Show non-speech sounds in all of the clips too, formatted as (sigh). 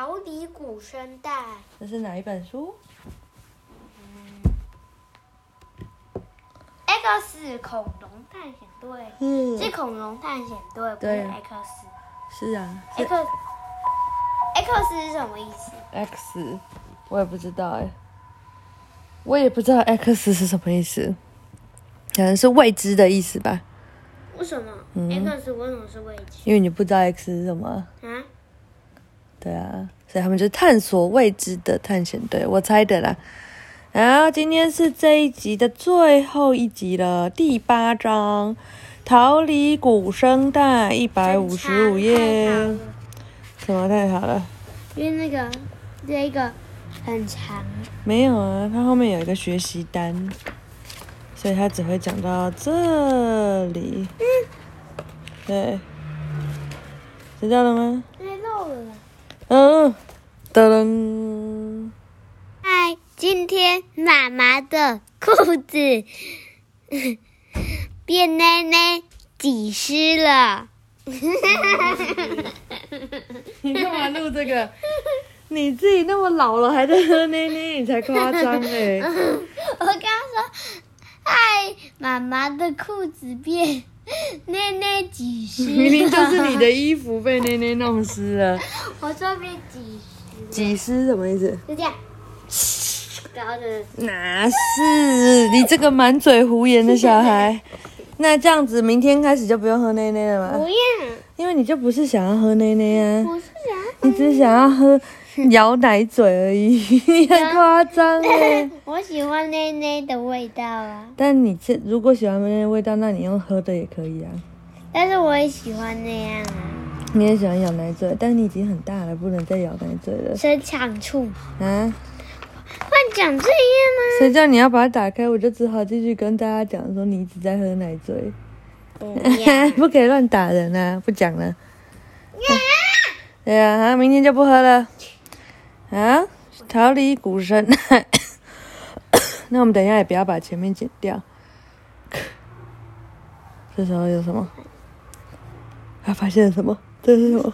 逃离古生代。这是哪一本书？嗯 X 恐龙探险队嗯是恐龙探险队，不是对 X。是啊，是 X X 是什么意思？X，我也不知道哎，我也不知道 X 是什么意思，可能是未知的意思吧，为什么、嗯 X 为什么是未知因为你不知道 X 是什么啊。啊？对啊，所以他们就是探索未知的探险队，我猜的啦。然后今天是这一集的最后一集了，第八章《逃离古生代》一百五十五页。什么太好了？因为那个这一个很长，没有啊，它后面有一个学习单，所以它只会讲到这里。对，知道了吗？太漏了。嗯，噔噔。嗨，今天妈妈的裤子 (laughs) 变奶奶挤湿了。(laughs) 你干嘛录这个？你自己那么老了还在喝奶奶，你才夸张哎！(laughs) 我刚说，嗨，妈妈的裤子变 (laughs) 奶奶几湿。(laughs) 明明就是你的衣服被奶奶弄湿了。(laughs) 我说被几湿，几湿什么意思？就这样，然后就哪是你这个满嘴胡言的小孩？那这样子，明天开始就不用喝奶奶了吗？不用，因为你就不是想要喝奶奶啊，我是想你只是想要喝摇奶嘴而已，你 (laughs) 很夸张哎。(laughs) 我喜欢奶奶的味道啊，但你这如果喜欢奶奶的味道，那你用喝的也可以啊。但是我也喜欢那样啊，你也喜欢咬奶嘴，但你已经很大了，不能再咬奶嘴了生长处。啊！换讲这样谁叫你要把它打开，我就只好继续跟大家讲说你一直在喝奶嘴，不，(laughs) 不可以乱打人啊！不讲了。对呀、啊，好，明天就不喝了。啊，逃离古神。(coughs) 那我们等一下也不要把前面剪掉。(coughs) 这时候有什么？他发现了什么？这是什么？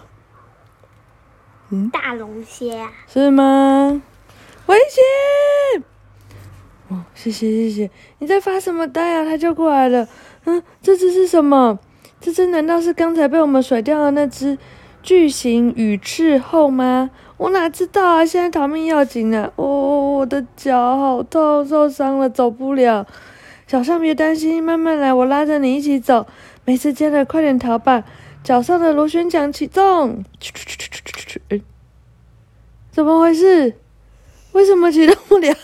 嗯大龙虾，是吗？危险！哦，谢谢谢谢，你在发什么呆啊？他就过来了。嗯，这只是什么？这只难道是刚才被我们甩掉的那只巨型羽翅后吗？我哪知道啊！现在逃命要紧啊！哦，我的脚好痛，受伤了，走不了。小尚别担心，慢慢来，我拉着你一起走。没时间了，快点逃吧！脚上的螺旋桨启动。去去去去去去去！诶怎么回事？为什么启动不了？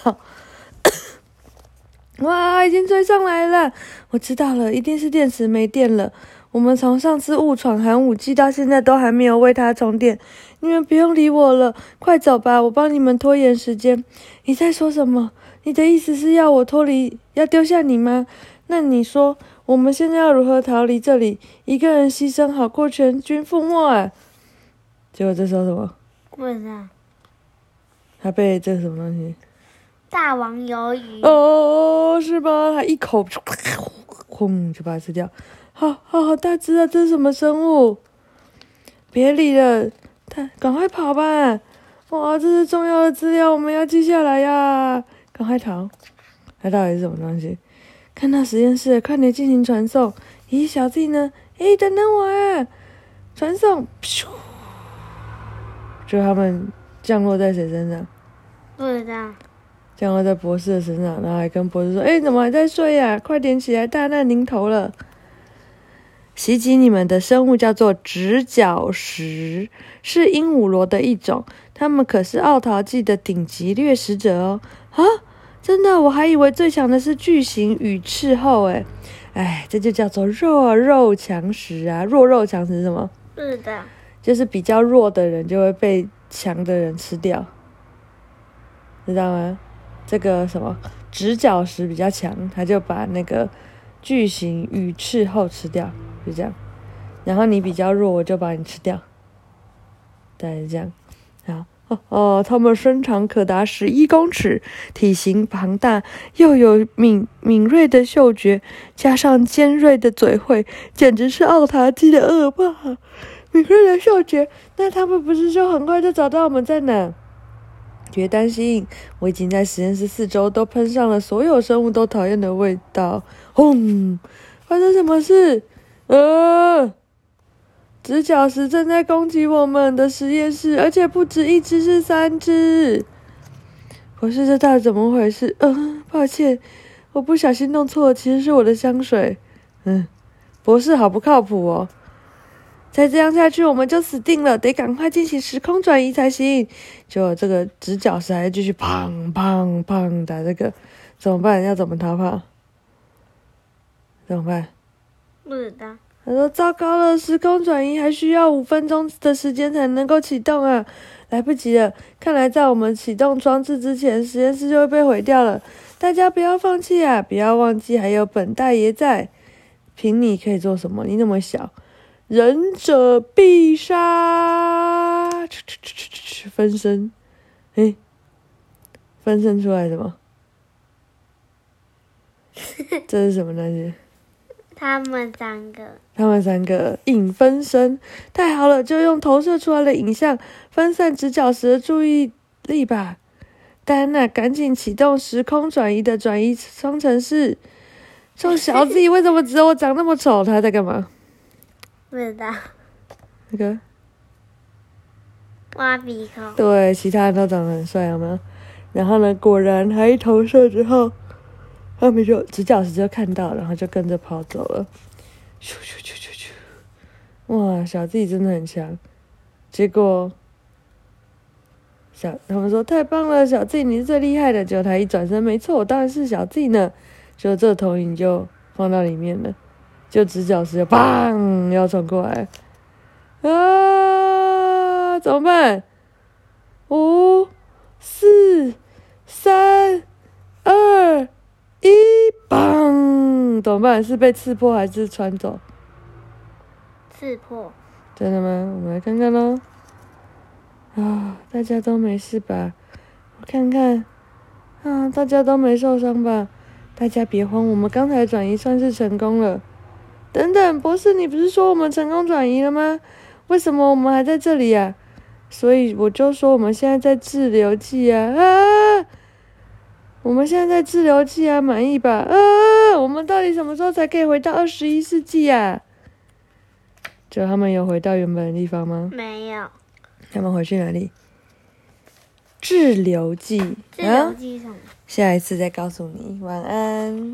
(coughs) 哇，已经追上来了！我知道了，一定是电池没电了。我们从上次误闯寒武纪到现在都还没有为它充电。你们不用理我了，快走吧，我帮你们拖延时间。你在说什么？你的意思是要我脱离，要丢下你吗？那你说，我们现在要如何逃离这里？一个人牺牲好过全军覆没啊！结果这时候什么？不知道。他被这什么东西？大王鱿鱼，哦，是吧？他一口，(coughs) 轰就把它吃掉。好好好大只啊！这是什么生物？别理了，他赶快跑吧！哇，这是重要的资料，我们要记下来呀！赶快逃！它到底是什么东西？看到实验室，快点进行传送。咦，小弟呢？诶，等等我啊！传送，咻！就他们降落在谁身上？不知道。降落在博士的身上，然后还跟博士说：“哎，怎么还在睡呀、快点起来，大难临头了！”袭击你们的生物叫做直角石，是鹦鹉螺的一种，它们可是奥陶纪的顶级掠食者哦！啊，真的，我还以为最强的是巨型羽翅后，诶，哎，这就叫做弱肉强食啊！弱肉强食是什么？不知道。就是比较弱的人就会被强的人吃掉，知道吗？这个什么直角石比较强，他就把那个巨型羽翅后吃掉，就这样。然后你比较弱，我就把你吃掉，大概是这样。好，哦哦，它们身长可达十一公尺，体型庞大，又有敏敏锐的嗅觉，加上尖锐的嘴喙，简直是奥塔基的恶霸。敏锐的嗅觉，那他们不是就很快就找到我们在哪？别担心，我已经在实验室四周都喷上了所有生物都讨厌的味道。轰！发生什么事？呃，直角石正在攻击我们的实验室，而且不止一只，是三只。博士，这到底怎么回事？嗯、抱歉，我不小心弄错了，其实是我的香水。嗯，博士好不靠谱哦。再这样下去，我们就死定了，得赶快进行时空转移才行。就这个直角石还继续砰砰砰打这个，怎么办？要怎么逃跑？怎么办？不知道。他说：“糟糕了，时空转移还需要五分钟的时间才能够启动啊，来不及了！看来在我们启动装置之前，实验室就会被毁掉了。大家不要放弃啊！不要忘记还有本大爷在。凭你可以做什么？你那么小，忍者必杀！分身，诶，分身出来什么？这是什么东西？”他们三个，他们三个影分身，太好了，就用投射出来的影像分散直角石的注意力吧。戴安娜，赶紧启动时空转移的转移方程式。臭小子，为什么只有我长那么丑？他在干嘛？不知道。那个挖鼻孔。对，其他人都长得很帅，有没有？然后呢，果然他一投射之后。他们就直角石就看到，然后就跟着跑走了。咻咻咻咻咻！哇，小 Z 真的很强。结果小他们说太棒了，小 Z 你是最厉害的。结果他一转身，没错，我当然是小 Z 呢。就这投影就放到里面了，就直角石就砰要冲过来。啊！怎么办？五、四、三、棒，怎么办？是被刺破还是穿走？刺破。真的吗？我们来看看喽。啊，大家都没事吧？我看看。啊，大家都没受伤吧？大家别慌，我们刚才转移算是成功了。等等，博士，你不是说我们成功转移了吗？为什么我们还在这里呀？所以我就说我们现在在滞留剂啊啊！我们现在在滞留剂啊，满意吧？啊，我们到底什么时候才可以回到二十一世纪啊？就他们有回到原本的地方吗？没有。他们回去哪里？滞留剂。滞留剂什么？下一次再告诉你。晚安。